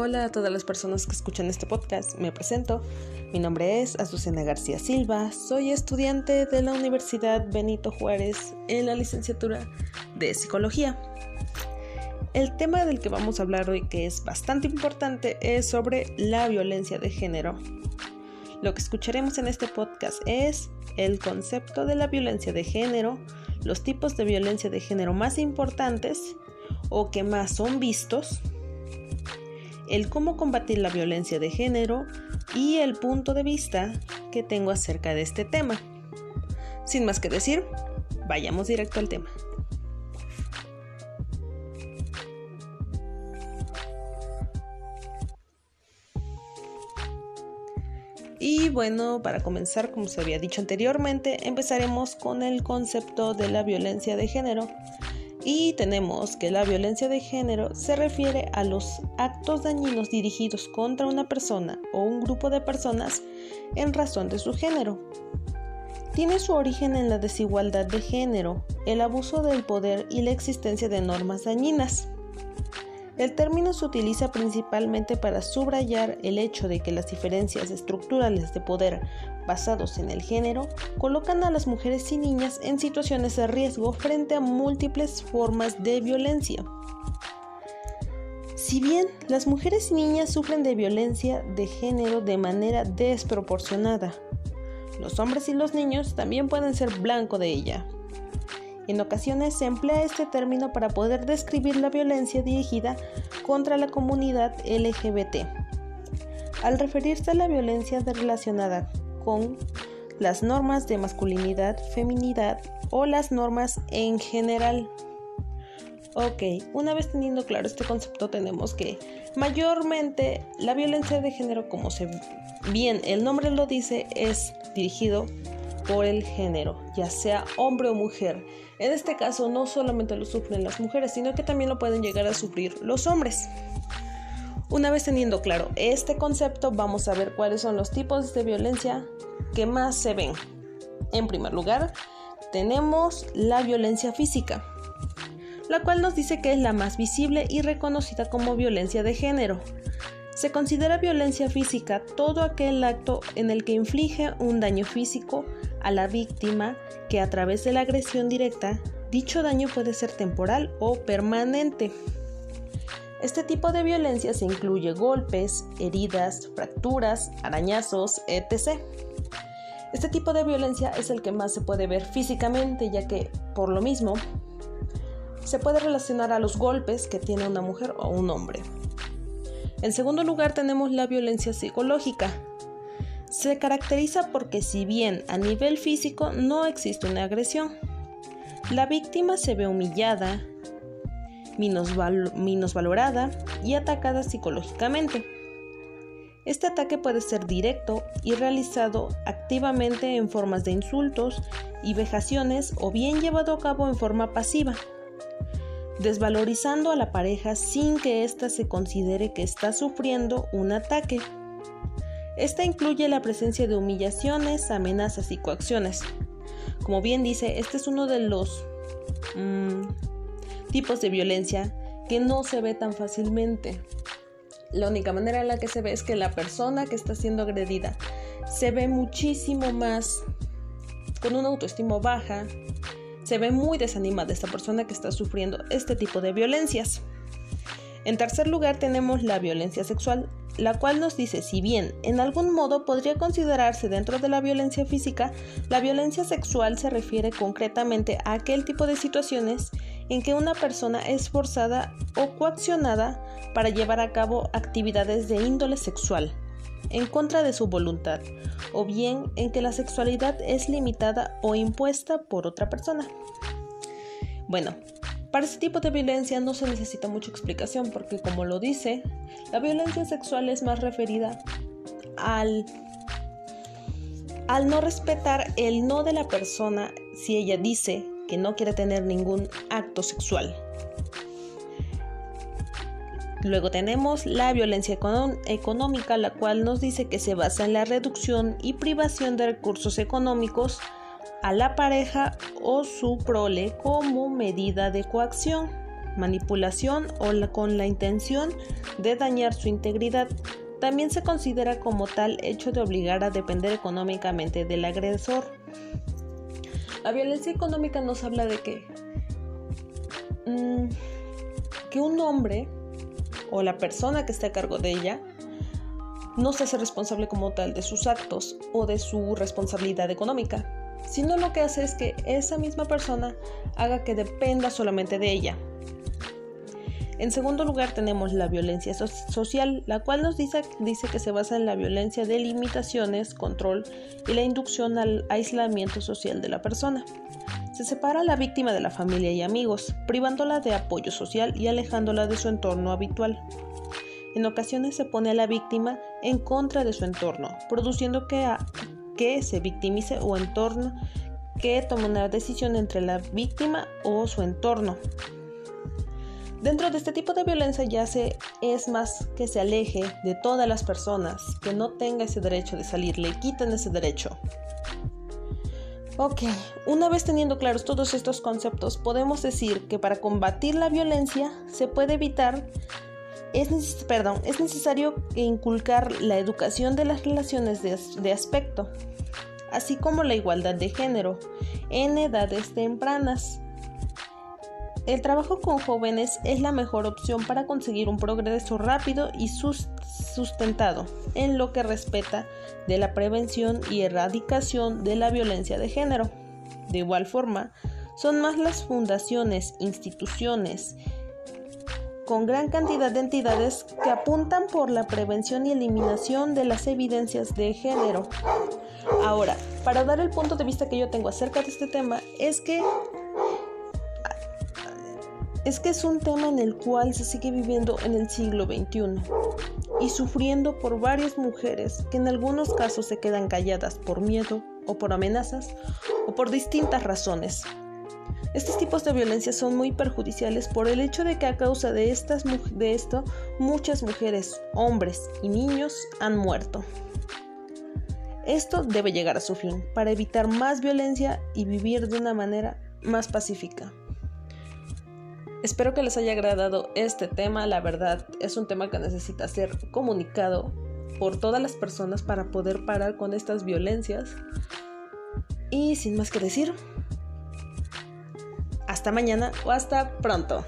Hola a todas las personas que escuchan este podcast. Me presento. Mi nombre es Azucena García Silva. Soy estudiante de la Universidad Benito Juárez en la licenciatura de Psicología. El tema del que vamos a hablar hoy, que es bastante importante, es sobre la violencia de género. Lo que escucharemos en este podcast es el concepto de la violencia de género, los tipos de violencia de género más importantes o que más son vistos, el cómo combatir la violencia de género y el punto de vista que tengo acerca de este tema. Sin más que decir, vayamos directo al tema. Y bueno, para comenzar, como se había dicho anteriormente, empezaremos con el concepto de la violencia de género, y tenemos que la violencia de género se refiere a los actos dañinos dirigidos contra una persona o un grupo de personas en razón de su género. Tiene su origen en la desigualdad de género, el abuso del poder y la existencia de normas dañinas. El término se utiliza principalmente para subrayar el hecho de que las diferencias estructurales de poder basados en el género colocan a las mujeres y niñas en situaciones de riesgo frente a múltiples formas de violencia. Si bien las mujeres y niñas sufren de violencia de género de manera desproporcionada, los hombres y los niños también pueden ser blanco de ella. En ocasiones se emplea este término para poder describir la violencia dirigida contra la comunidad LGBT. Al referirse a la violencia relacionada con las normas de masculinidad, feminidad o las normas en general. Ok, una vez teniendo claro este concepto tenemos que mayormente la violencia de género, como se bien el nombre lo dice, es dirigido por el género, ya sea hombre o mujer. En este caso no solamente lo sufren las mujeres, sino que también lo pueden llegar a sufrir los hombres. Una vez teniendo claro este concepto, vamos a ver cuáles son los tipos de violencia que más se ven. En primer lugar, tenemos la violencia física, la cual nos dice que es la más visible y reconocida como violencia de género. Se considera violencia física todo aquel acto en el que inflige un daño físico a la víctima que a través de la agresión directa, dicho daño puede ser temporal o permanente. Este tipo de violencia se incluye golpes, heridas, fracturas, arañazos, etc. Este tipo de violencia es el que más se puede ver físicamente, ya que, por lo mismo, se puede relacionar a los golpes que tiene una mujer o un hombre. En segundo lugar tenemos la violencia psicológica. Se caracteriza porque si bien a nivel físico no existe una agresión, la víctima se ve humillada, valorada y atacada psicológicamente. Este ataque puede ser directo y realizado activamente en formas de insultos y vejaciones o bien llevado a cabo en forma pasiva desvalorizando a la pareja sin que ésta se considere que está sufriendo un ataque. Esta incluye la presencia de humillaciones, amenazas y coacciones. Como bien dice, este es uno de los mm, tipos de violencia que no se ve tan fácilmente. La única manera en la que se ve es que la persona que está siendo agredida se ve muchísimo más con una autoestima baja, se ve muy desanimada esta persona que está sufriendo este tipo de violencias. En tercer lugar tenemos la violencia sexual, la cual nos dice si bien en algún modo podría considerarse dentro de la violencia física, la violencia sexual se refiere concretamente a aquel tipo de situaciones en que una persona es forzada o coaccionada para llevar a cabo actividades de índole sexual en contra de su voluntad, o bien en que la sexualidad es limitada o impuesta por otra persona. Bueno, para este tipo de violencia no se necesita mucha explicación porque como lo dice, la violencia sexual es más referida al al no respetar el no de la persona si ella dice que no quiere tener ningún acto sexual. Luego tenemos la violencia económica, la cual nos dice que se basa en la reducción y privación de recursos económicos a la pareja o su prole como medida de coacción. manipulación o con la intención de dañar su integridad. También se considera como tal hecho de obligar a depender económicamente del agresor. La violencia económica nos habla de que, mm, que un hombre o la persona que esté a cargo de ella no se hace responsable como tal de sus actos o de su responsabilidad económica, sino lo que hace es que esa misma persona haga que dependa solamente de ella. En segundo lugar tenemos la violencia social, la cual nos dice, dice que se basa en la violencia de limitaciones, control y la inducción al aislamiento social de la persona. Se separa a la víctima de la familia y amigos, privándola de apoyo social y alejándola de su entorno habitual. En ocasiones se pone a la víctima en contra de su entorno, produciendo que, que se victimice o entorno que tome una decisión entre la víctima o su entorno. Dentro de este tipo de violencia ya se es más que se aleje de todas las personas, que no tenga ese derecho de salir, le quitan ese derecho. Ok, una vez teniendo claros todos estos conceptos, podemos decir que para combatir la violencia se puede evitar, es, perdón, es necesario inculcar la educación de las relaciones de, aspecto, así como la igualdad de género en edades tempranas. El trabajo con jóvenes es la mejor opción para conseguir un progreso rápido y sustentado en lo que respeta de la prevención y erradicación de la violencia de género. De igual forma, son más las fundaciones, instituciones, con gran cantidad de entidades que apuntan por la prevención y eliminación de las evidencias de género. Ahora, para dar el punto de vista que yo tengo acerca de este tema, es que es que es un tema en el cual se sigue viviendo en el siglo XXI y sufriendo por varias mujeres que en algunos casos se quedan calladas por miedo o por amenazas o por distintas razones. Estos tipos de violencia son muy perjudiciales por el hecho de que a causa de, estas, de esto muchas mujeres, hombres y niños han muerto. Esto debe llegar a su fin para evitar más violencia y vivir de una manera más pacífica. Espero que les haya agradado este tema, la verdad es un tema que necesita ser comunicado por todas las personas para poder parar con estas violencias. Y sin más que decir, hasta mañana o hasta pronto.